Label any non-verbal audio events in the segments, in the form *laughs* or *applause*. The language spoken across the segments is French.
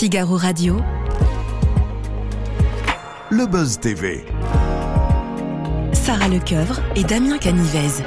Figaro Radio. Le Buzz TV. Sarah Lecoeuvre et Damien Canivez.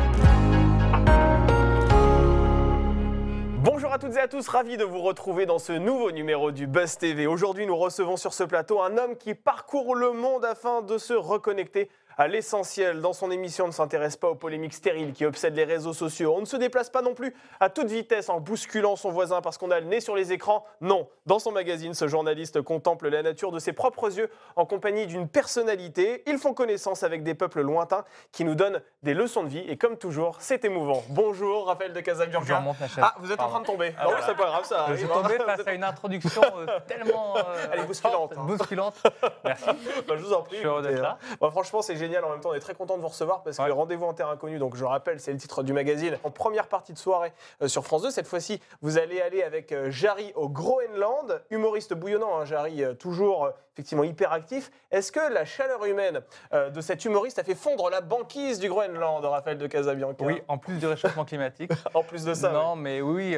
Bonjour à toutes et à tous, ravi de vous retrouver dans ce nouveau numéro du Buzz TV. Aujourd'hui, nous recevons sur ce plateau un homme qui parcourt le monde afin de se reconnecter à l'essentiel. Dans son émission, on ne s'intéresse pas aux polémiques stériles qui obsèdent les réseaux sociaux. On ne se déplace pas non plus à toute vitesse en bousculant son voisin parce qu'on a le nez sur les écrans. Non, dans son magazine, ce journaliste contemple la nature de ses propres yeux en compagnie d'une personnalité. Ils font connaissance avec des peuples lointains qui nous donnent des leçons de vie. Et comme toujours, c'est émouvant. Bonjour, Raphaël de Casabianca. Ah, vous êtes en train de tomber. Ah, non, voilà. c'est pas grave, ça Je tombé Vous face à une introduction euh, *laughs* tellement euh, Elle est bousculante, hein. bousculante. Merci. *laughs* Bah, je vous en prie. Je suis là. hein. Bah, franchement, c'est génial. En même temps, on est très content de vous recevoir parce que Ouais. rendez-vous en terre inconnue, donc je rappelle, c'est le titre du magazine. En première partie de soirée euh, sur France 2, cette fois-ci, vous allez aller avec euh, Jarry au Groenland, humoriste bouillonnant, hein, Jarry, euh, toujours euh, effectivement hyper actif. Est-ce que la chaleur humaine de cet humoriste a fait fondre la banquise du Groenland, Raphaël de Casabianca Oui, en plus du réchauffement climatique. *laughs* En plus de ça. non, mais oui,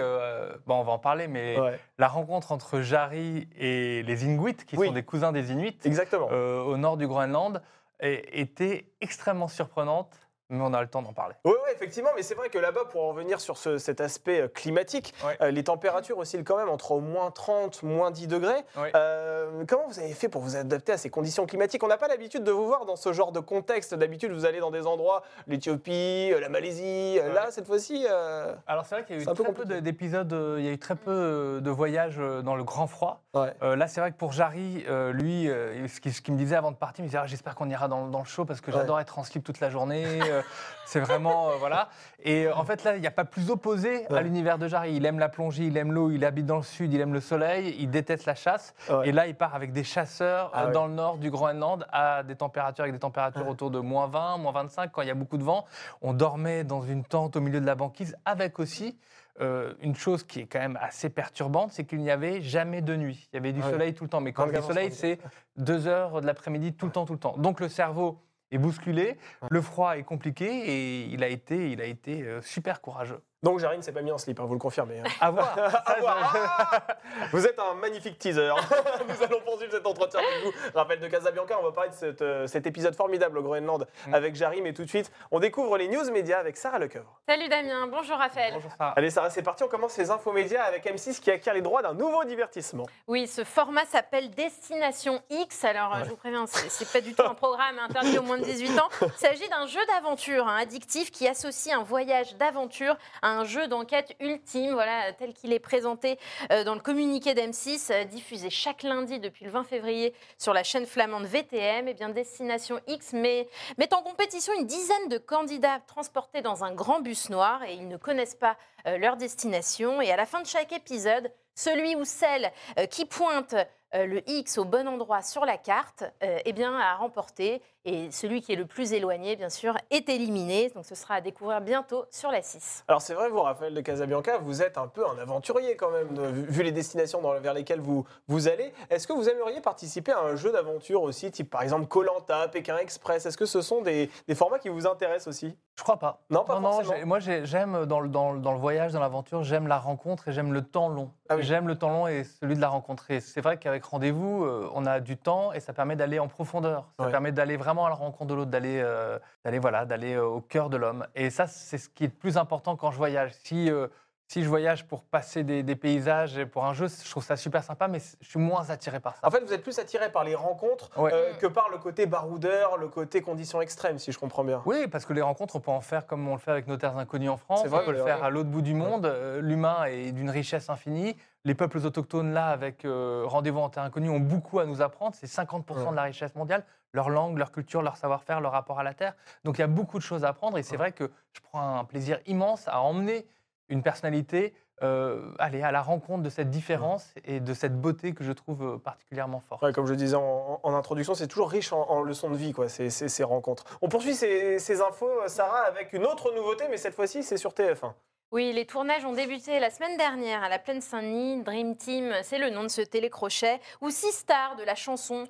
bon, on va en parler, mais ouais. La rencontre entre Jari et les Inuits, qui Oui. sont des cousins des Inuits, exactement. au nord du Groenland, était extrêmement surprenante, mais on a le temps d'en parler. Oui, oui, effectivement, mais c'est vrai que là-bas, pour en revenir sur ce- cet aspect euh, climatique, Ouais. euh, les températures oscillent quand même entre moins 30, moins 10 degrés. Ouais. Euh, comment vous avez fait pour vous adapter à ces conditions climatiques? On n'a pas l'habitude de vous voir dans ce genre de contexte. D'habitude, vous allez dans des endroits, l'Éthiopie, la Malaisie. Ouais. Là, cette fois-ci, euh, Alors c'est vrai qu'il y a eu très peu d'épisodes, il y a eu très peu de voyages dans le grand froid. ouais. Là, c'est vrai que pour Jarry, lui, ce qu'il me disait avant de partir, il me disait Ah, J'espère qu'on ira dans, dans le show parce que Ouais. j'adore être en slip toute la journée. *laughs* euh, c'est vraiment. euh, voilà. Et euh, en fait, là, il n'y a pas plus opposé Ouais. à l'univers de Jarry. Il aime la plongée, il aime l'eau, il habite dans le sud, il aime le soleil, il déteste la chasse. Ouais. Et là, il part avec des chasseurs Ah euh, ouais. dans le nord du Groenland à des températures, avec des températures autour de moins 20, moins 25 quand il y a beaucoup de vent. On dormait dans une tente au milieu de la banquise avec aussi. euh, une chose qui est quand même assez perturbante, c'est qu'il n'y avait jamais de nuit. Il y avait du Ouais. soleil tout le temps. Mais quand je dis 24 soleil, sur c'est deux heures de l'après-midi tout le temps, tout le temps. Donc le cerveau est bousculé, le froid est compliqué et il a été, il a été euh, super courageux. Donc, Jarry ne s'est pas mis en slip, hein, vous le confirmez. hein. À voir. *laughs* À je- voir. Ah *laughs* vous êtes un magnifique teaser. *laughs* Nous allons poursuivre cet entretien avec vous. Raphaël de Casabianca, on va parler de cette, euh, cet épisode formidable au Groenland Mm. avec Jarry, mais tout de suite, on découvre les news médias avec Sarah Lecoeuvre. Salut Damien, bonjour Raphaël. Bonjour Sarah. Allez Sarah, c'est parti, on commence les infos médias avec M6 qui acquiert les droits d'un nouveau divertissement. Oui, ce format s'appelle Destination X. Alors, euh, je vous préviens, c'est c'est pas du tout un programme interdit aux moins de 18 ans. Il s'agit d'un jeu d'aventure hein, addictif qui associe un voyage d'aventure à un jeu d'enquête ultime, voilà, tel qu'il est présenté euh, dans le communiqué d'M6, euh, diffusé chaque lundi depuis le 20 février sur la chaîne flamande VTM. Et bien, Destination X met, met en compétition une dizaine de candidats transportés dans un grand bus noir et ils ne connaissent pas euh, leur destination. Et à la fin de chaque épisode, celui ou celle qui pointe le X au bon endroit sur la carte, eh bien, a remporté. Et celui qui est le plus éloigné, bien sûr, est éliminé. Donc ce sera à découvrir bientôt sur la 6. Alors c'est vrai, vous, Raphaël de Casabianca, vous êtes un peu un aventurier quand même, vu les destinations dans- vers lesquelles vous, vous allez. Est-ce que vous aimeriez participer à un jeu d'aventure aussi, type par exemple Colanta, Pékin Express? Est-ce que ce sont des, des formats qui vous intéressent aussi? Je crois pas. Non, pas forcément. j'ai- moi, j'ai- j'aime dans le, dans, le- dans le voyage, dans l'aventure, j'aime la rencontre et j'aime le temps long. Ah oui. J'aime le temps long et celui de la rencontrer. C'est vrai qu'avec rendez-vous, euh, on a du temps et ça permet d'aller en profondeur. Ça Ouais. permet d'aller vraiment à la rencontre de l'autre, d'aller, euh, d'aller voilà, d'aller euh, au cœur de l'homme. Et ça, c'est ce qui est le plus important quand je voyage. Si euh, si je voyage pour passer des, des paysages et pour un jeu, je trouve ça super sympa, mais je suis moins attiré par ça. En fait, vous êtes plus attiré par les rencontres Ouais. euh, que par le côté baroudeur, le côté conditions extrêmes, si je comprends bien. Oui, parce que les rencontres, on peut en faire comme on le fait avec nos terres inconnues en France. C'est vrai, on peut le faire vrai. à l'autre bout du monde. Euh, L'humain est d'une richesse infinie. Les peuples autochtones, là, avec euh, Rendez-vous en terre inconnue, ont beaucoup à nous apprendre. C'est 50% Ouais. de la richesse mondiale. Leur langue, leur culture, leur savoir-faire, leur rapport à la terre. Donc il y a beaucoup de choses à apprendre. Et c'est vrai que je prends un plaisir immense à emmener une personnalité euh, aller à la rencontre de cette différence et de cette beauté que je trouve euh, particulièrement forte. Ouais, comme je disais en, en introduction, c'est toujours riche en, en leçons de vie, quoi, ces, ces- ces rencontres. On poursuit ces, ces infos, euh, Sarah, avec une autre nouveauté, mais cette fois-ci, c'est sur TF1. Oui, les tournages ont débuté la semaine dernière à la Plaine Saint-Denis. Dream Team, c'est le nom de ce télécrochet, où six stars de la chanson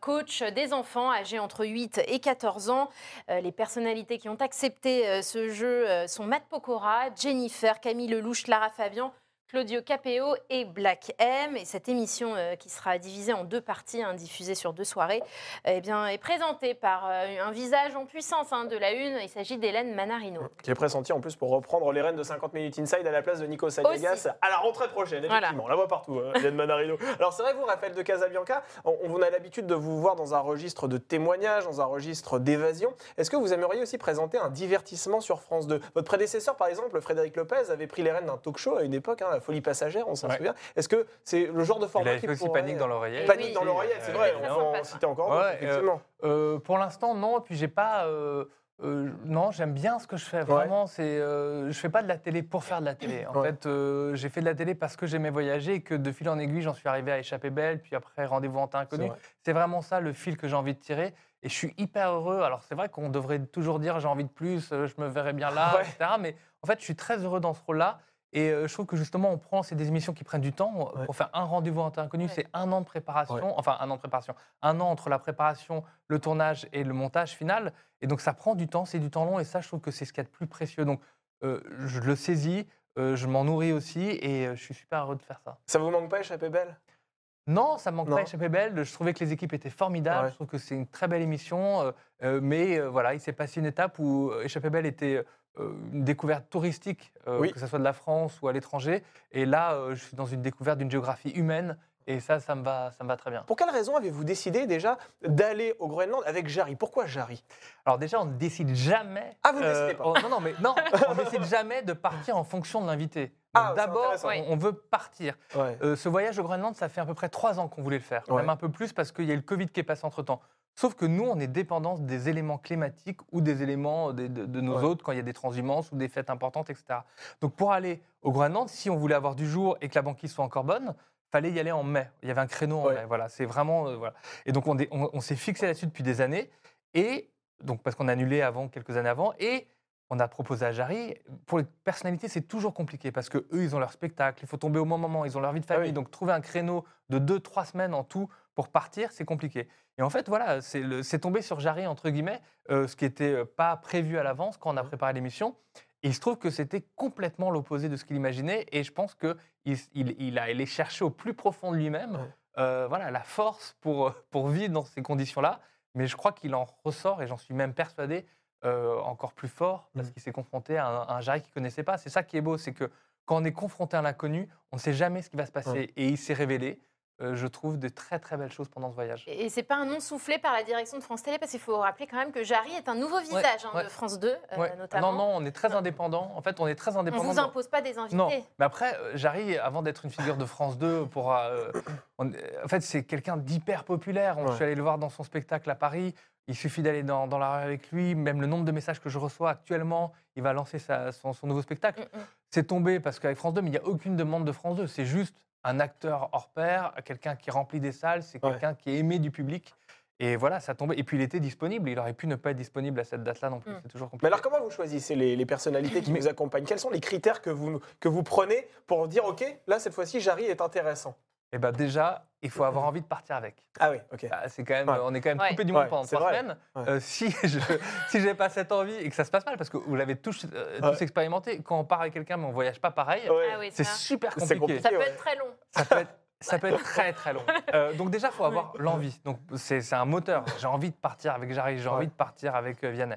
coach des enfants âgés entre 8 et 14 ans. Euh, les personnalités qui ont accepté euh, ce jeu euh, sont Matt Pokora, Jennifer, Camille Lelouch, Lara Fabian, Claudio Capeo et Black M. Et cette émission, euh, qui sera divisée en deux parties, hein, diffusée sur deux soirées, eh bien, est présentée par euh, un visage en puissance hein, de la une. Il s'agit d'Hélène Manarino. Qui est pressenti en plus pour reprendre les rênes de 50 minutes inside à la place de Nico Saliagas à la rentrée prochaine, Voilà. effectivement. On la voit partout, euh, Hélène Manarino. Alors c'est vrai, vous, Raphaël de Casabianca, on, on a l'habitude de vous voir dans un registre de témoignages, dans un registre d'évasion. Est-ce que vous aimeriez aussi présenter un divertissement sur France 2 Votre prédécesseur, par exemple, Frédéric Lopez, avait pris les rênes d'un talk show à une époque, hein, la folie passagère, on s'en Ouais. souvient. Est-ce que c'est le genre de Il format avait qui fait aussi pourrait- Panique dans l'oreillette. Panique Oui. dans l'oreillette, c'est Euh, vrai, très on en citer encore Ouais, euh, effectivement. Euh, pour l'instant, non. Et puis, j'ai pas. euh, euh, non, j'aime bien ce que je fais. Vraiment, c'est. euh, je fais pas de la télé pour faire de la télé. En Ouais. fait, euh, j'ai fait de la télé parce que j'aimais voyager et que de fil en aiguille, j'en suis arrivé à échapper belle. Puis après, rendez-vous en temps C'est inconnu. vrai. C'est vraiment ça le fil que j'ai envie de tirer. Et je suis hyper heureux. Alors, c'est vrai qu'on devrait toujours dire j'ai envie de plus, je me verrais bien là, Ouais. etc. Mais en fait, je suis très heureux dans ce rôle-là. Et euh, je trouve que justement, on prend, c'est des émissions qui prennent du temps. Ouais. Pour faire un rendez-vous en temps inconnu, Ouais. c'est un an de préparation. Ouais. Enfin, un an de préparation. Un an entre la préparation, le tournage et le montage final. Et donc, ça prend du temps, c'est du temps long. Et ça, je trouve que c'est ce qu'il y a de plus précieux. Donc, euh, je le saisis, euh, je m'en nourris aussi. Et euh, je suis super heureux de faire ça. Ça vous manque pas, échapper belle? Non, ça me manque Non. pas Échappée Belle. Je trouvais que les équipes étaient formidables. Ouais. Je trouve que c'est une très belle émission. mais euh, voilà, il s'est passé une étape où Échappée Belle était euh, une découverte touristique, euh, Oui. que ce soit de la France ou à l'étranger. Et là, euh, je suis dans une découverte d'une géographie humaine. Et ça, ça me va, ça me va très bien. Pour quelle raison avez-vous décidé déjà d'aller au Groenland avec Jarry? Pourquoi Jarry? Alors déjà, on ne décide jamais. Ah, vous ne décidez pas Non, non, mais non, *laughs* on décide jamais de partir en fonction de l'invité. Ah, c'est D'abord, intéressant. on, on veut partir. ouais. Euh, ce voyage au Groenland, ça fait à peu près trois ans qu'on voulait le faire, Ouais. même un peu plus parce qu'il y a eu le Covid qui est passé entre temps. Sauf que nous, on est dépendant des éléments climatiques ou des éléments de, de- de nos Ouais. hôtes quand il y a des transhumances ou des fêtes importantes, etc. Donc pour aller au Groenland, si on voulait avoir du jour et que la banquise soit encore bonne, fallait y aller en mai. Il y avait un créneau en Ouais. mai. Voilà, c'est vraiment euh, voilà. Et donc on, dé- on- on s'est fixé là-dessus depuis des années et donc parce qu'on a annulé avant quelques années avant et on a proposé à Jarry. Pour les personnalités, c'est toujours compliqué parce que eux, ils ont leur spectacle, il faut tomber au bon moment, ils ont leur vie de Ah famille. oui. Donc trouver un créneau de deux, trois semaines en tout pour partir, c'est compliqué. Et en fait, voilà, c'est tombé sur Jarry, entre guillemets, euh, ce qui n'était pas prévu à l'avance quand on a préparé l'émission. Et il se trouve que c'était complètement l'opposé de ce qu'il imaginait. Et je pense qu'il il, il a allé chercher au plus profond de lui-même Ouais. euh, voilà, la force pour, euh, pour vivre dans ces conditions-là. Mais je crois qu'il en ressort, et j'en suis même persuadé, euh, encore plus fort, parce Mm. qu'il s'est confronté à un, à un Jarry qu'il ne connaissait pas. C'est ça qui est beau, c'est que quand on est confronté à l'inconnu, on ne sait jamais ce qui va se passer. Ouais. Et il s'est révélé, euh, je trouve, de très très belles choses pendant ce voyage. Et c'est pas un nom soufflé par la direction de France Télé, parce qu'il faut rappeler quand même que Jarry est un nouveau visage hein, ouais. de France 2, euh, Ouais. notamment. Non, non, on est très indépendant. En fait, on est très On indépendant. vous dans- impose pas des invités. Non, mais après, euh, Jarry, avant d'être une figure de France 2, pour, euh, on- en fait, c'est quelqu'un d'hyper populaire. On, Ouais. Je suis allé le voir dans son spectacle à Paris. Il suffit d'aller dans, dans la rue avec lui. Même le nombre de messages que je reçois actuellement, il va lancer sa- son, son nouveau spectacle. Mm, mm. C'est tombé parce qu'avec France 2, mais il n'y a aucune demande de France 2. C'est juste un acteur hors pair, quelqu'un qui remplit des salles, c'est Ouais. quelqu'un qui est aimé du public. Et voilà, ça tombait. Et puis il était disponible. Il aurait pu ne pas être disponible à cette date-là non plus. Mm. C'est toujours Mais compliqué. alors, comment vous choisissez les, les personnalités qui Mais- *laughs* vous accompagnent? Quels sont les critères que vous, que vous prenez pour dire, OK, là, cette fois-ci, Jarry est intéressant? Eh ben déjà, il faut avoir envie de partir avec. Ah oui, OK. Bah, c'est quand même, Ouais. on est quand même Ouais. coupé du monde Ouais, pendant c'est trois vrai. semaines. Ouais. Euh, si *laughs* je si j'ai pas cette envie et que ça se passe mal, parce que vous l'avez tous, euh, Ouais. tous expérimenté, quand on part avec quelqu'un mais on voyage pas pareil, Ouais. Ah oui, c'est super compliqué. compliqué. Ça peut ouais. être très long. Ça peut être, ça peut être très très long. *laughs* Euh, donc déjà, il faut avoir l'envie. Donc c'est c'est un moteur. J'ai envie de partir avec Jarry, j'ai Ouais. envie de partir avec euh, Vianney.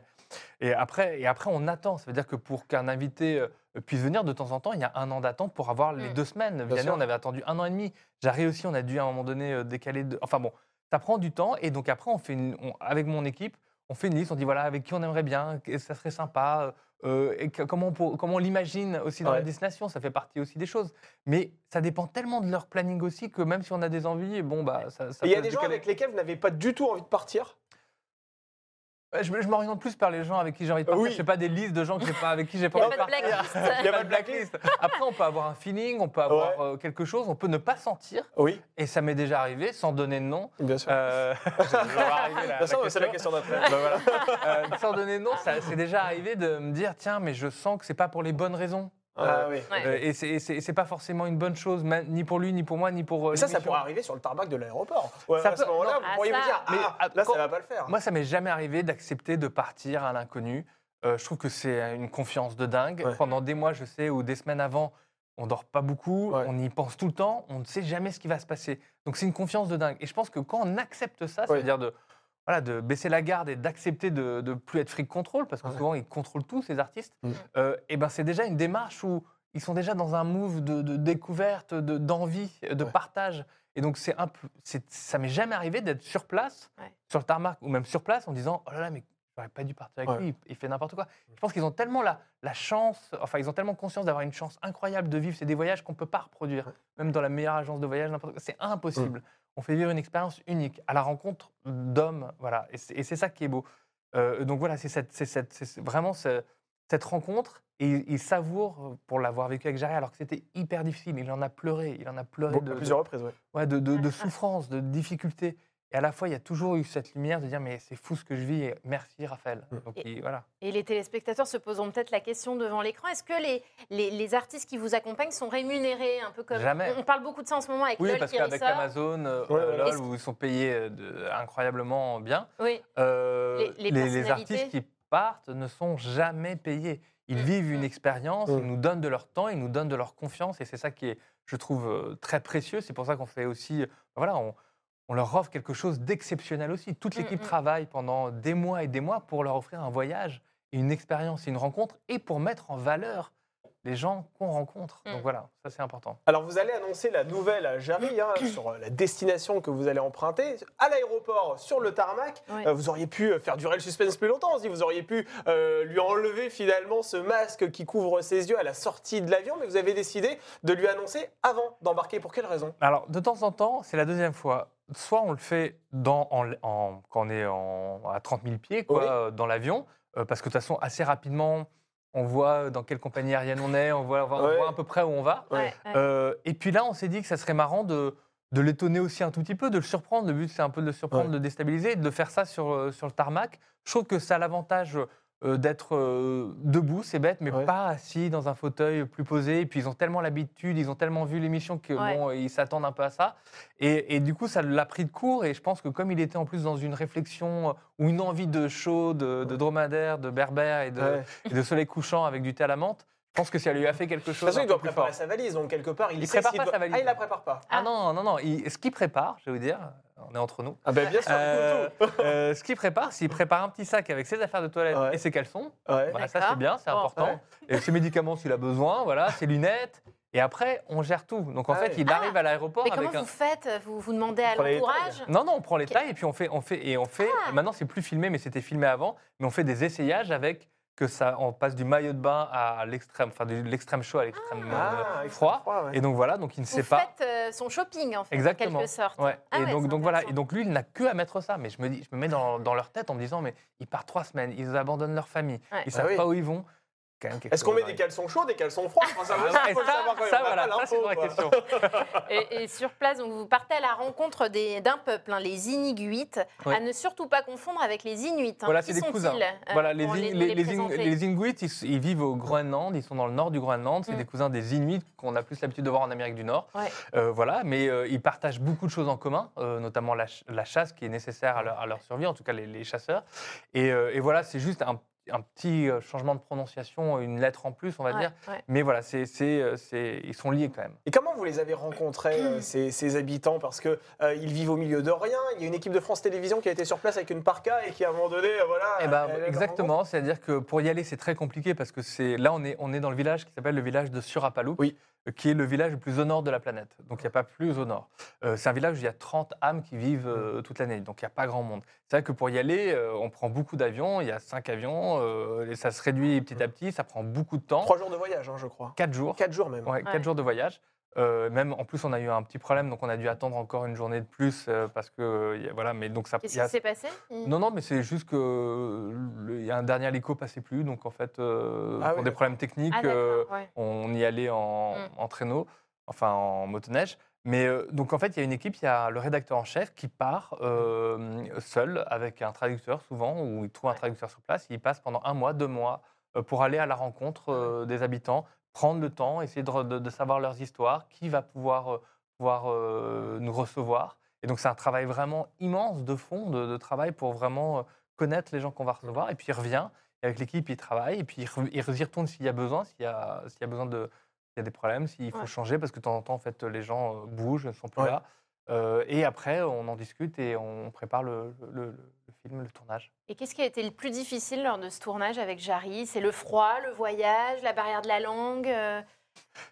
Et après, et après, on attend. Ça veut dire que pour qu'un invité euh, puisse venir de temps en temps, il y a un an d'attente pour avoir les Mm. deux semaines. Vianney, on avait attendu un an et demi. Jarry aussi, on a dû à un moment donné euh, décaler. De... Enfin bon, ça prend du temps. Et donc après, on fait une- on- avec mon équipe, on fait une liste. On dit voilà, avec qui on aimerait bien, ça serait sympa. euh, et que- comment on, pour- comment on l'imagine aussi dans Ouais. la destination, ça fait partie aussi des choses. Mais ça dépend tellement de leur planning aussi que même si on a des envies, bon bah ça. il y a des gens avec lesquels vous n'avez pas du tout envie de partir? Je, me- je m'oriente plus par les gens avec qui j'ai envie de partir. Oui. Je fais pas des listes de gens que j'ai pas avec qui j'ai Il pas n'y a envie de pas de partir. blacklist. Il y a pas de *laughs* blacklist Après, on peut avoir un feeling, on peut avoir euh, quelque chose, on peut ne pas sentir. Oui, Et ça m'est déjà arrivé, sans donner de nom. bien sûr. Euh, *laughs* je *laughs* c'est la question. d'après. Ben voilà. Euh, sans donner de nom, ça c'est déjà arrivé de me dire tiens, mais je sens que c'est pas pour les bonnes raisons. Ah oui. Ouais. Euh, et c'est- pas forcément une bonne chose, ni pour lui, ni pour moi, ni pour. euh, Mais ça, ça pourrait arriver sur le tarmac de l'aéroport. Ouais, Ça à ce peut- moment-là, non. vous Ah, pourriez vous ça. dire, Mais, ah, ah, là, quand- ça va pas le faire. Moi, ça m'est jamais arrivé d'accepter de partir à l'inconnu. Euh, je trouve que c'est une confiance de dingue. Ouais. Pendant des mois, je sais, ou des semaines avant, on dort pas beaucoup, Ouais. on y pense tout le temps, on ne sait jamais ce qui va se passer. Donc c'est une confiance de dingue. Et je pense que quand on accepte ça, Ouais. c'est-à-dire de, voilà, de baisser la garde et d'accepter de, de plus être fric contrôle, parce que Ouais. souvent ils contrôlent tout, ces artistes, Mm. euh, et ben c'est déjà une démarche où ils sont déjà dans un move de, de découverte, de- d'envie, de, Ouais. partage. Et donc c'est un peu, c'est- ça m'est jamais arrivé d'être sur place, Ouais. sur le tarmac ou même sur place, en disant oh là là mais j'aurais pas dû partir avec Ouais. lui, il- il fait n'importe quoi. Je pense qu'ils ont tellement la, la chance, enfin ils ont tellement conscience d'avoir une chance incroyable de vivre. C'est des voyages qu'on peut pas reproduire, même dans la meilleure agence de voyage, n'importe quoi. C'est impossible. On fait vivre une expérience unique à la rencontre d'hommes, voilà. Et c'est ça qui est beau. Euh, donc voilà, c'est cette, c'est cette- c'est vraiment ce- cette rencontre. Et il, il savoure pour l'avoir vécu avec Jarry, alors que c'était hyper difficile. Il en a pleuré, il en a pleuré Bon, de, à de- plusieurs reprises, ouais. ouais, de, de, de souffrance, de difficulté. Et à la fois, il y a toujours eu cette lumière de dire mais c'est fou ce que je vis et merci Raphaël. Mm. Donc Et- il- voilà. Et les téléspectateurs se poseront peut-être la question devant l'écran est-ce que les, les, les artistes qui vous accompagnent sont rémunérés un peu comme. Jamais. On, parle beaucoup de ça en ce moment avec Oui, LOL parce qu'avec. Amazon, euh, Ouais. LOL, où ils sont payés euh, de- incroyablement bien, Oui, euh, Les- les les, personnalités. artistes qui partent ne sont jamais payés. Ils Mm, vivent une expérience, Mm. ils nous donnent de leur temps, ils nous donnent de leur confiance, et c'est ça qui est, je trouve, très précieux. C'est pour ça qu'on fait aussi, voilà, on, on leur offre quelque chose d'exceptionnel aussi. Toute Mm, l'équipe mm. travaille pendant des mois et des mois pour leur offrir un voyage, une expérience, une rencontre, et pour mettre en valeur les gens qu'on rencontre. Mm. Donc voilà, ça c'est important. Alors, vous allez annoncer la nouvelle à Jarry hein, *coughs* sur euh, la destination que vous allez emprunter. À l'aéroport, sur le tarmac, euh, vous auriez pu euh, faire durer le suspense plus longtemps. Dit, vous auriez pu euh, lui enlever finalement ce masque qui couvre ses yeux à la sortie de l'avion, mais vous avez décidé de lui annoncer avant d'embarquer. Pour quelle raison? Alors, de temps en temps, c'est la deuxième fois. Soit on le fait dans, en- en- quand on est en- à 30 000 pieds, quoi, Oui. euh, dans l'avion, euh, parce que de toute façon, assez rapidement, on voit dans quelle compagnie aérienne on est, on voit, on voit Ouais. à peu près où on va. Ouais. Euh, et puis là, on s'est dit que ça serait marrant de, de l'étonner aussi un tout petit peu, de le surprendre. Le but, c'est un peu de le surprendre, Ouais. de le déstabiliser, et de le faire ça sur, sur le tarmac. Je trouve que ça a l'avantage euh, d'être euh, debout, c'est bête, mais Ouais. pas assis dans un fauteuil plus posé. Et puis, ils ont tellement l'habitude, ils ont tellement vu l'émission que Ouais. bon, ils s'attendent un peu à ça. Et, et du coup, ça l'a pris de court. Et je pense que comme il était en plus dans une réflexion euh, ou une envie de chaud, de, de dromadaire, de berbère et de, Ouais. et de soleil couchant avec du thé à la menthe, je pense que ça lui a fait quelque De toute chose. façon, il doit préparer fort. sa valise, donc quelque part, il, Il sait prépare pas doit- sa valise. Ah, il la prépare pas. Ah non, non, non. il- ce qu'il prépare, je vais vous dire, on est entre nous. Ah ben bien sûr, Euh, tout. euh, ce qu'il prépare, c'est qu'il prépare un petit sac avec ses affaires de toilette Ouais. et ses caleçons. Ouais. Voilà, ça, D'accord. c'est bien, c'est Bon. important. Ouais. Et ses médicaments s'il a besoin, voilà, ses lunettes. Et après, on gère tout. Donc en Ah fait, ouais. il arrive à l'aéroport Mais comment un. vous faites? Vous, vous demandez à les l'entourage? Non, non, on prend les Ok. tailles et puis on fait, on fait, et on fait. Ah. Maintenant, c'est plus filmé, mais c'était filmé avant. Mais on fait des essayages avec que ça, on passe du maillot de bain à l'extrême, enfin de l'extrême chaud à l'extrême euh, Ah, froid. ouais. Et donc voilà, donc il ne Vous sait pas. faites euh, son shopping, en fait, Exactement. en quelque sorte. Ouais. Ah et ouais, donc, donc voilà. Et donc lui, il n'a que à mettre ça. Mais je me dis, je me mets dans, dans leur tête en me disant, mais ils partent trois semaines, ils abandonnent leur famille, Ouais. ils Ah savent oui. pas où ils vont. Est-ce qu'on met des caleçons chauds, des caleçons froids Enfin, ça, Ah, ça, faut savoir quand voilà, ça, c'est une vraie question. *laughs* Et, et sur place, donc, vous partez à la rencontre d'un peuple, hein, les Inuits, Ouais. à ne surtout pas confondre avec les Inuits. hein. Voilà, c'est des cousins. euh, Voilà, les, les, les, les les In- présenter les Inuits, ils, vivent au Groenland, ils sont dans le nord du Groenland, c'est Mm. des cousins des Inuits qu'on a plus l'habitude de voir en Amérique du Nord. Ouais. Euh, voilà, mais euh, ils partagent beaucoup de choses en commun, euh, notamment la, ch- la chasse qui est nécessaire à leur, à leur survie, en tout cas les, les chasseurs. Et, euh, et voilà, c'est juste un, un petit euh, changement de prononciation, une lettre en plus, on va Ouais, dire. ouais. Mais voilà, c'est, c'est, euh, c'est- ils sont liés quand même. Et comment vous les avez rencontrés, euh, *clears throat* ces, ces habitants? Parce qu'ils vivent au milieu de rien. Il y a une équipe de France Télévisions qui a été sur place avec une parka et qui, à un moment donné, voilà. Eh ben, exactement, c'est-à-dire que pour y aller, c'est très compliqué parce que c'est là, on est, on est dans le village qui s'appelle le village de Surapalou, Oui. qui est le village le plus au nord de la planète. Donc il n'y a pas plus au nord. Euh, c'est un village où il y a 30 âmes qui vivent euh, toute l'année, donc il n'y a pas grand monde. C'est vrai que pour y aller, euh, on prend beaucoup d'avions, il y a 5 avions, euh, et ça se réduit petit à petit, ça prend beaucoup de temps. Trois jours de voyage, hein, je crois. 4 jours. Quatre jours même. Ouais, quatre Ouais. jours de voyage. Euh, même en plus, on a eu un petit problème, donc on a dû attendre encore une journée de plus euh, parce que euh, voilà. Mais donc ça. Qu'est-ce a- qui s'est passé? Non, non, mais c'est juste que euh, il y a un dernier hélico passait plus, donc en fait, euh, Ah pour oui, des problèmes techniques, Ah, euh, ouais. on y allait en, Mm. en traîneau, enfin en motoneige. Mais euh, donc en fait, il y a une équipe, il y a le rédacteur en chef qui part euh, seul avec un traducteur souvent, ou il trouve un traducteur sur place. Il passe pendant un mois, deux mois euh, pour aller à la rencontre euh, des habitants, prendre le temps, essayer de, de- de savoir leurs histoires, qui va pouvoir, pouvoir nous recevoir. Et donc c'est un travail vraiment immense de fond, de, de travail pour vraiment connaître les gens qu'on va recevoir. Et puis il revient, et avec l'équipe, il travaille, et puis il y retourne s'il y a besoin, s'il y a, s'il y a besoin de, il y a des problèmes, s'il faut Ouais. changer, parce que de temps en temps, en fait, les gens euh, bougent, ne sont plus Ouais. là. Euh, et après, on en discute et on prépare le, le- le- le film, le tournage. Et qu'est-ce qui a été le plus difficile lors de ce tournage avec Jarry? C'est le froid, le voyage, la barrière de la langue euh,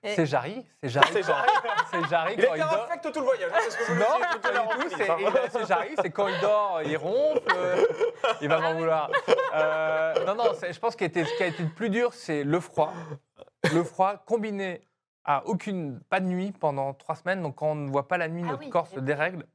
Et- C'est Jarry, c'est Jarry. C'est Jarry. *laughs* C'est Jarry Il quand était il dort. infect tout le voyage, hein, c'est ce que je Non, C'est Jarry, c'est quand il dort, il ronfle, euh, il va m'en vouloir. Euh, non, non, je pense que ce qui a été le plus dur, c'est le froid. Le froid combiné à aucune, pas de nuit pendant trois semaines. Donc quand on ne voit pas la nuit, Ah notre oui, corps se dérègle.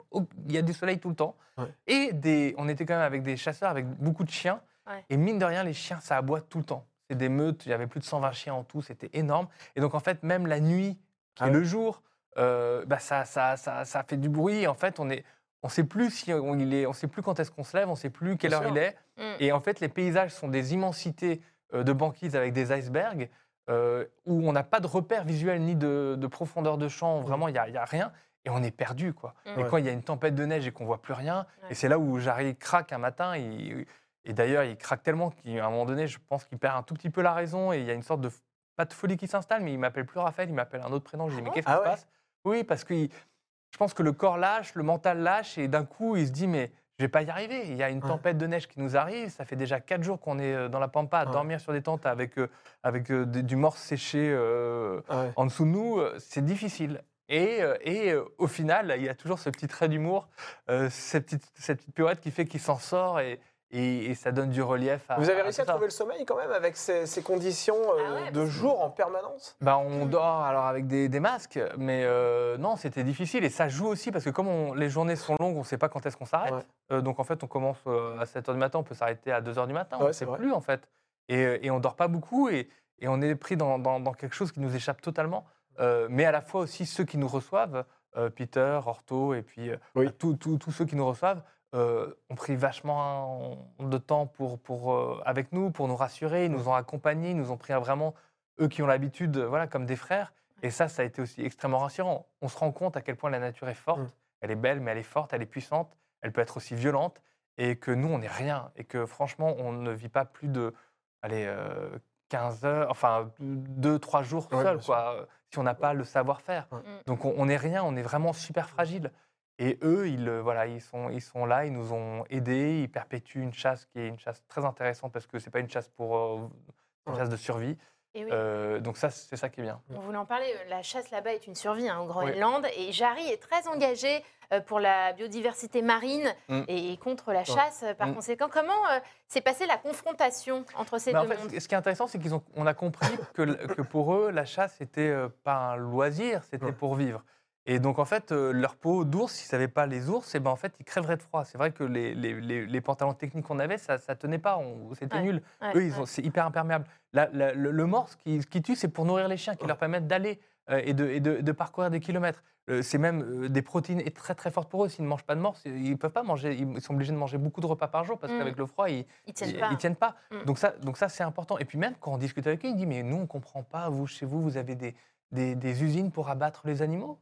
Il y a du soleil tout le temps. Ouais. Et des, on était quand même avec des chasseurs, avec beaucoup de chiens. Ouais. Et mine de rien, les chiens, ça aboie tout le temps. C'est des meutes, il y avait plus de 120 chiens en tout, c'était énorme. Et donc en fait, même la nuit, qui Ah est le jour, euh, bah, ça, ça, ça, ça fait du bruit. Et en fait, on est, on sait plus si on, il est, on sait plus quand est-ce qu'on se lève, on sait plus quelle Bien heure sûr. il est. Mm. Et en fait, les paysages sont des immensités euh, de banquise avec des icebergs euh, où on n'a pas de repère visuel ni de, de profondeur de champ. Vraiment, il n'y a, il y a rien. Et on est perdu, quoi. Mm. Et quand il y a une tempête de neige et qu'on voit plus rien, Ouais. et c'est là où Jarry craque un matin. et d'ailleurs, il craque tellement qu'à un moment donné, je pense qu'il perd un tout petit peu la raison. Et il y a une sorte de pas de folie qui s'installe, mais il m'appelle plus Raphaël, il m'appelle un autre prénom. Je dis Ah mais qu'est-ce Ah qui ouais? se passe? Oui, parce que il- je pense que le corps lâche, le mental lâche, et d'un coup, il se dit mais je vais pas y arriver. Il y a une tempête de neige qui nous arrive. Ça fait déjà quatre jours qu'on est euh, dans la pampa à Ouais. dormir sur des tentes avec euh, avec euh, du morse séché euh, ouais. en dessous de nous. C'est difficile. Et, et au final, il y a toujours ce petit trait d'humour, euh, cette, petite, cette petite pirouette qui fait qu'il s'en sort et, et, et ça donne du relief à. Vous avez réussi à trouver le sommeil quand même avec ces, ces conditions euh, Ah ouais, de jour en permanence? Bah, on dort alors avec des, des masques, mais euh, non, c'était difficile et ça joue aussi parce que comme on- les journées sont longues, on ne sait pas quand est-ce qu'on s'arrête. Ouais. Euh, donc en fait, on commence à 7h du matin, on peut s'arrêter à 2h du matin, on ne sait vrai. plus en fait. Et, et on dort pas beaucoup et, et on est pris dans, dans- dans quelque chose qui nous échappe totalement. Euh, mais à la fois aussi ceux qui nous reçoivent, euh, Peter, Orto et puis Oui. tous ceux qui nous reçoivent, euh, ont pris vachement de temps pour, pour, euh, avec nous, pour nous rassurer, ils nous ont accompagnés, ils nous ont pris vraiment, eux qui ont l'habitude, euh, voilà, comme des frères. Et ça, ça a été aussi extrêmement rassurant. On se rend compte à quel point la nature est forte. Mm. Elle est belle, mais elle est forte, elle est puissante. Elle peut être aussi violente. Et que nous, on n'est rien. Et que franchement, on ne vit pas plus de allez, euh, 15 heures, enfin 2-3 jours Ouais, seul, quoi, si on n'a pas le savoir-faire. Ouais. Donc on on n'est rien, on est vraiment super fragile. Et eux, ils, euh, voilà, ils, sont, ils sont là, ils nous ont aidés, ils perpétuent une chasse qui est une chasse très intéressante parce que ce n'est pas une chasse pour euh, une Ouais. chasse de survie. Et oui. Euh, donc ça, c'est ça qui est bien. On voulait en parler. La chasse là-bas est une survie hein, au Oui. Groenland. Et Jarry est très engagé pour la biodiversité marine Mm. et contre la chasse. Par Mm. conséquent, comment euh, s'est passée la confrontation entre ces Mais en deux fait, mondes? ce- qui est intéressant, c'est qu'ils ont, on a compris que, que pour eux, la chasse c'était euh, pas un loisir, c'était Ouais. pour vivre. Et donc en fait, euh, leur peau d'ours, s'ils savaient pas les ours, et ben en fait, ils crèveraient de froid. C'est vrai que les, les- les- les pantalons techniques qu'on avait, ça, ça tenait pas, on- c'était Ouais. nul. Ouais, Eux, ils ouais. ont, c'est hyper imperméable. La- la- le, le morse qui, qui tue, c'est pour nourrir les chiens, qui leur permettent d'aller euh, et, de, et de- de parcourir des kilomètres. Euh, c'est même euh, des protéines très très fortes pour eux. S'ils ne mangent pas de morse, ils peuvent pas manger. Ils sont obligés de manger beaucoup de repas par jour parce Mm. qu'avec le froid, ils, Ils tiennent ils, pas. ils tiennent pas. Mm. Donc ça, donc ça c'est important. Et puis même quand on discute avec eux, ils disent mais nous on comprend pas. Vous chez vous, vous avez des, des, des usines pour abattre les animaux?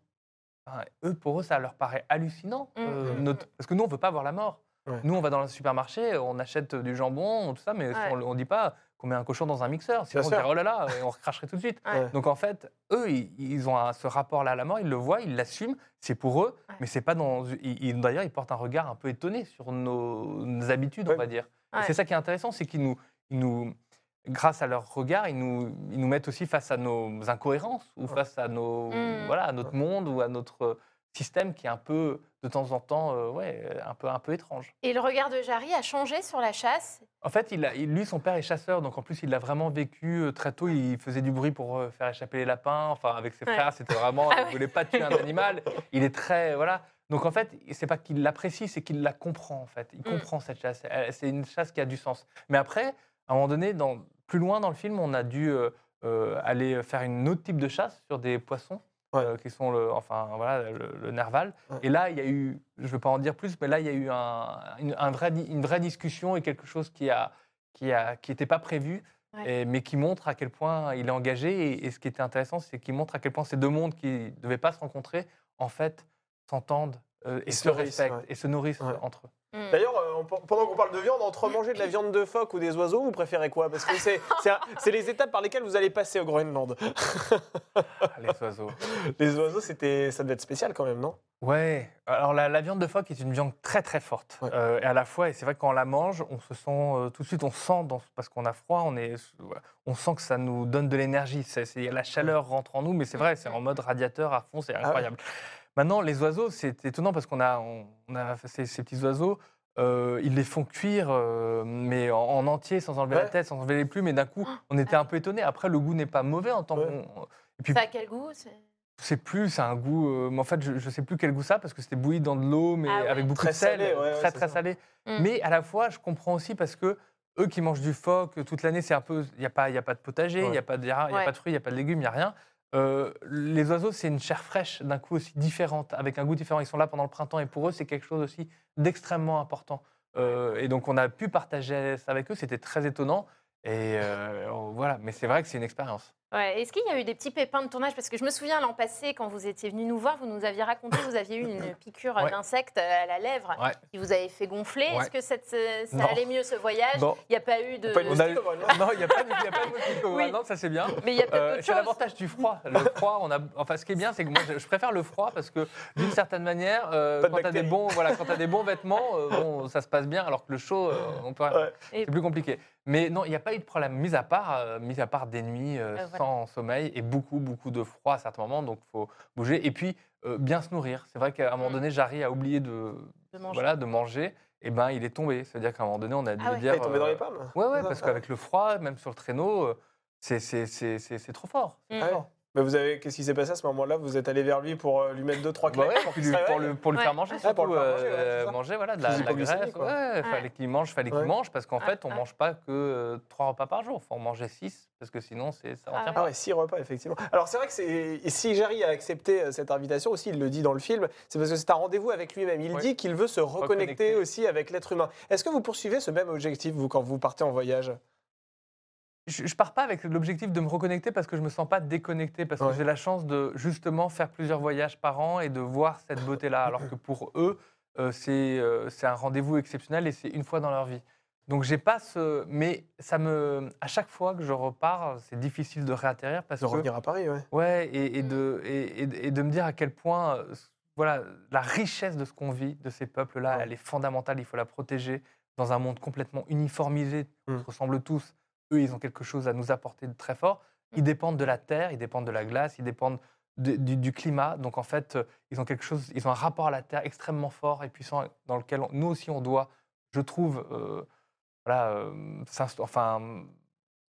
Enfin, eux, pour eux, ça leur paraît hallucinant. Mm, euh, mm, notre- Parce que nous, on veut pas voir la mort. Ouais. Nous, on va dans le supermarché, on achète du jambon, tout ça, mais Ouais. on, on dit pas qu'on met un cochon dans un mixeur. Sinon, on dirait oh là là, et on recracherait tout de suite. Ouais. Donc en fait, eux, ils, ils ont un- ce rapport-là à la mort, ils le voient, ils l'assument, c'est pour eux, Ouais. mais c'est pas dans. D'ailleurs, ils portent un regard un peu étonné sur nos, nos habitudes, Ouais. on va dire. C'est ça qui est intéressant, c'est qu'ils nous, ils nous, grâce à leur regard, ils nous, ils nous mettent aussi face à nos incohérences ou face à nos, Mm. voilà, à notre monde ou à notre système qui est un peu, de temps en temps, euh, ouais, un peu, un peu étrange. Et le regard de Jarry a changé sur la chasse? En fait, il a, il- lui, son père est chasseur, donc en plus, il l'a vraiment vécu euh, très tôt. Il faisait du bruit pour euh, faire échapper les lapins. Enfin, avec ses Ouais. frères, c'était vraiment. *laughs* Ah il ouais. voulait pas tuer un animal. Il est très. Voilà. Donc en fait, c'est pas qu'il l'apprécie, c'est qu'il la comprend, en fait. Il Mm. comprend cette chasse. C'est une chasse qui a du sens. Mais après, à un moment donné, dans, plus loin dans le film, on a dû euh, euh, aller faire une autre type de chasse sur des poissons. Ouais. euh, qui sont le, enfin voilà le, le narval. Ouais. Et là, il y a eu, je ne veux pas en dire plus, mais là, il y a eu un, une, un vrai, di- une vraie discussion et quelque chose qui a, qui a, qui n'était pas prévu, Ouais. et- mais qui montre à quel point il est engagé. Et, et ce qui était intéressant, c'est qu'il montre à quel point ces deux mondes qui ne devaient pas se rencontrer, en fait, s'entendent euh, et se respectent ouais. et se nourrissent Ouais. entre eux. Mm. D'ailleurs, euh, pendant qu'on parle de viande, entre manger de la viande de phoque ou des oiseaux, vous préférez quoi? Parce que c'est les étapes par lesquelles vous allez passer au Groenland. *laughs* Les oiseaux. Les oiseaux, c'était, ça devait être spécial quand même, non? Ouais, alors la, la viande de phoque est une viande très très forte. Ouais. Euh, et à la fois, et c'est vrai que quand on la mange, on se sent euh, tout de suite, on sent, dans- parce qu'on a froid, on, est, on sent que ça nous donne de l'énergie. La chaleur rentre en nous, mais c'est vrai, c'est en mode radiateur à fond, c'est ouais. Maintenant, les oiseaux, c'est étonnant parce qu'on a, on, on a ces, ces petits oiseaux, euh, ils les font cuire, euh, mais en, en entier, sans enlever la tête, sans enlever les plumes. Et d'un coup, on était un peu étonnés. Après, le goût n'est pas mauvais en tant Ouais. puis, Ça a quel goût c'est- plus, c'est un goût. euh, mais en fait, je, je sais plus quel goût ça parce que c'était bouilli dans de l'eau, mais Ah ouais. avec beaucoup Très de sel, salé, ouais, très très ça. salé. Mm. Mais à la fois, je comprends aussi parce que eux qui mangent du phoque toute l'année, c'est un peu, il y a pas, il y a pas de potager, il Ouais. y a pas de, il y a Ouais. pas de fruits, il y a pas de légumes, il y a rien. Euh, les oiseaux, c'est une chair fraîche, d'un coup aussi différente, avec un goût différent. Ils sont là pendant le printemps et pour eux, c'est quelque chose aussi d'extrêmement important. Euh, et donc, on a pu partager ça avec eux. C'était très étonnant. Et euh, voilà, mais c'est vrai que c'est une expérience. Ouais. Est-ce qu'il y a eu des petits pépins de tournage? Parce que je me souviens l'an passé, quand vous étiez venu nous voir, vous nous aviez raconté que vous aviez eu une *laughs* piqûre Ouais. d'insecte à la lèvre Ouais. qui vous avait fait gonfler. Ouais. Est-ce que cette- ça Non. allait mieux ce voyage? Il n'y a pas eu de. On a eu- Non, il n'y a pas de, a pas de *laughs* Oui. Groenland, ça c'est bien. Mais il y a peut-être Euh, c'est l'avantage du froid. Le froid, on a. Enfin, ce qui est bien, c'est que moi, je, préfère le froid parce que d'une certaine manière, euh, quand tu as des bons, voilà, quand as des bons *laughs* vêtements, euh, bon, ça se passe bien. Alors que le chaud, euh, on peut. Ouais. C'est plus compliqué. Mais non, il n'y a pas eu de problème, mis à part, euh, mis à part des nuits euh, Sans sommeil et beaucoup, beaucoup de froid à certains moments. Donc, il faut bouger. Et puis, euh, bien se nourrir. C'est vrai qu'à un moment Mm. donné, Jarry a oublié de, De manger. Voilà, de manger. Et ben, il est tombé. C'est-à-dire qu'à un moment donné, on a dû Ah ouais. lui Il dire. est tombé dans euh, les pommes? Ouais, ouais, parce qu'avec le froid, même sur le traîneau, euh, c'est- c'est c'est- c'est- c'est trop fort. Mm. Ah ouais. Mais vous avez, qu'est-ce qui s'est passé à ce moment-là? Vous êtes allé vers lui pour euh, lui mettre deux, trois Bah ouais, pour pour, le, pour le Ouais. faire manger, Ouais, pour le surtout, faire manger, euh, manger voilà, de la, la graisse. quoi. Ouais, Ouais. fallait qu'il mange, fallait Ouais. qu'il mange, parce qu'en Ah, fait, on ah. mange pas que euh, trois repas par jour. Il faut en manger six, parce que sinon, c'est ça Ah pas. Ah ouais, six repas, effectivement. Alors c'est vrai que c'est si Jarry a accepté cette invitation aussi, il le dit dans le film, c'est parce que c'est un rendez-vous avec lui-même. Il Ouais. dit qu'il veut se reconnecter Reconnecter. aussi avec l'être humain. Est-ce que vous poursuivez ce même objectif, vous, quand vous partez en voyage? Je, je pars pas avec l'objectif de me reconnecter parce que je me sens pas déconnecté, parce Ouais. que j'ai la chance de justement faire plusieurs voyages par an et de voir cette beauté-là, alors que pour eux, euh, c'est euh, c'est un rendez-vous exceptionnel et c'est une fois dans leur vie. Donc j'ai pas ce, mais ça me, à chaque fois que je repars, c'est difficile de réatterrir parce De que revenir à Paris, ouais. Ouais, et, et de, et, de me dire à quel point euh, voilà, la richesse de ce qu'on vit, de ces peuples-là, Ouais. elle est fondamentale, il faut la protéger dans un monde complètement uniformisé, Mm. on se ressemble tous. Eux, ils ont quelque chose à nous apporter de très fort. Ils dépendent de la terre, ils dépendent de la glace, ils dépendent de- du, du climat. Donc en fait, euh, ils ont quelque chose, ils ont un rapport à la terre extrêmement fort et puissant dans lequel on- nous aussi on doit, je trouve, euh, voilà, euh, enfin,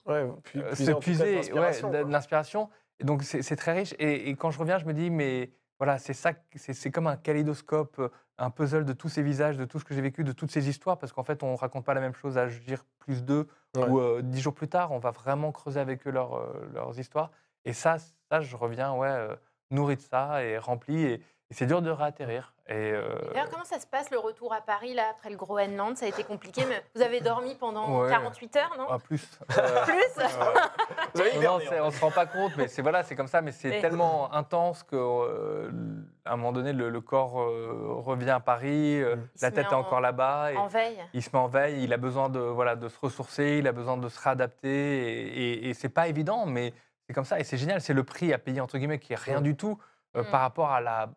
Ouais, puis, euh, puiser se en tout cas de puiser ouais, l'inspiration. Et donc c'est c'est très riche. Et, et quand je reviens, je me dis, mais voilà, c'est ça, c'est comme un kaléidoscope, un puzzle de tous ces visages, de tout ce que j'ai vécu, de toutes ces histoires, parce qu'en fait, on raconte pas la même chose à Agir plus deux Ouais. ou euh, dix jours plus tard. On va vraiment creuser avec eux leur, euh, leurs histoires. Et ça, ça, je reviens, ouais, euh, nourri de ça et rempli. Et, et c'est dur de réatterrir. Et, euh, D'ailleurs, comment ça se passe le retour à Paris là après le Groenland? Ça a été compliqué, mais vous avez dormi pendant Ouais. 48 heures, non? Ah, plus. Euh, *laughs* Plus Non, on se rend pas compte, mais c'est voilà, c'est comme ça, mais c'est Mais- tellement intense que euh, à un moment donné, le, le corps euh, revient à Paris, euh, Mm. La tête est en- encore là-bas, et en veille. il se met en veille, il a besoin de voilà de se ressourcer, il a besoin de se réadapter, et, et, et c'est pas évident, mais c'est comme ça, et c'est génial, c'est le prix à payer entre guillemets qui est rien Mm. du tout euh, Mm. par rapport à la,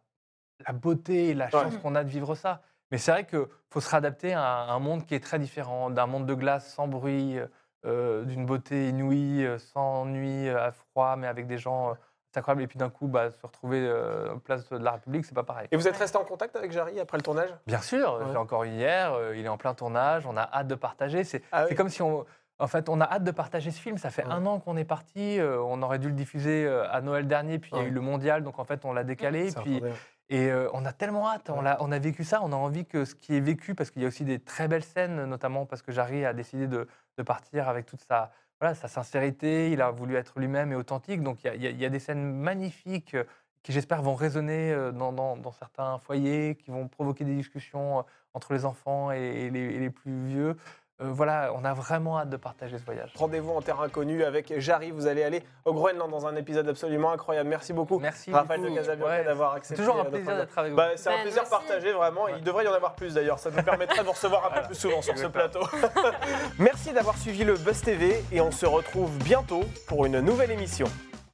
la beauté et la chance Ouais. qu'on a de vivre ça. Mais c'est vrai qu'il faut se réadapter à un, monde qui est très différent, d'un monde de glace sans bruit, euh, d'une beauté inouïe, euh, sans nuit, euh, à froid, mais avec des gens. euh, c'est incroyable. Et puis d'un coup, bah, se retrouver euh, en place de la République, c'est pas pareil. Et vous êtes resté en contact avec Jarry après le tournage? Bien sûr, Ouais. j'ai encore eu hier, euh, il est en plein tournage, on a hâte de partager. C'est Ah oui. comme si on. En fait, on a hâte de partager ce film. Ça fait Ouais. un an qu'on est parti. euh, on aurait dû le diffuser à Noël dernier, puis il y a eu le mondial, donc en fait, on l'a décalé. Puis. Et euh, on a tellement hâte, on, a, on a vécu ça, on a envie que ce qui est vécu, parce qu'il y a aussi des très belles scènes, notamment parce que Jarry a décidé de, de partir avec toute sa, voilà, sa sincérité, il a voulu être lui-même et authentique, donc il y a, y y des scènes magnifiques euh, qui j'espère vont résonner euh, dans, dans- dans certains foyers, qui vont provoquer des discussions entre les enfants et, et les, et les plus vieux. Euh, voilà, on a vraiment hâte de partager ce voyage. Rendez-vous en terre inconnue avec Jarry. Vous allez aller au Groenland dans un épisode absolument incroyable. Merci beaucoup, Merci. Raphaël de. Casabianca, Ouais, d'avoir C'est accepté. toujours un euh, plaisir d'être avec vous. Bah, c'est un Ben, plaisir merci. partagé, vraiment. Il devrait y en avoir plus d'ailleurs. Ça nous permettra de vous recevoir un peu plus souvent sur ce plateau. *laughs* Merci d'avoir suivi le Buzz TV et on se retrouve bientôt pour une nouvelle émission.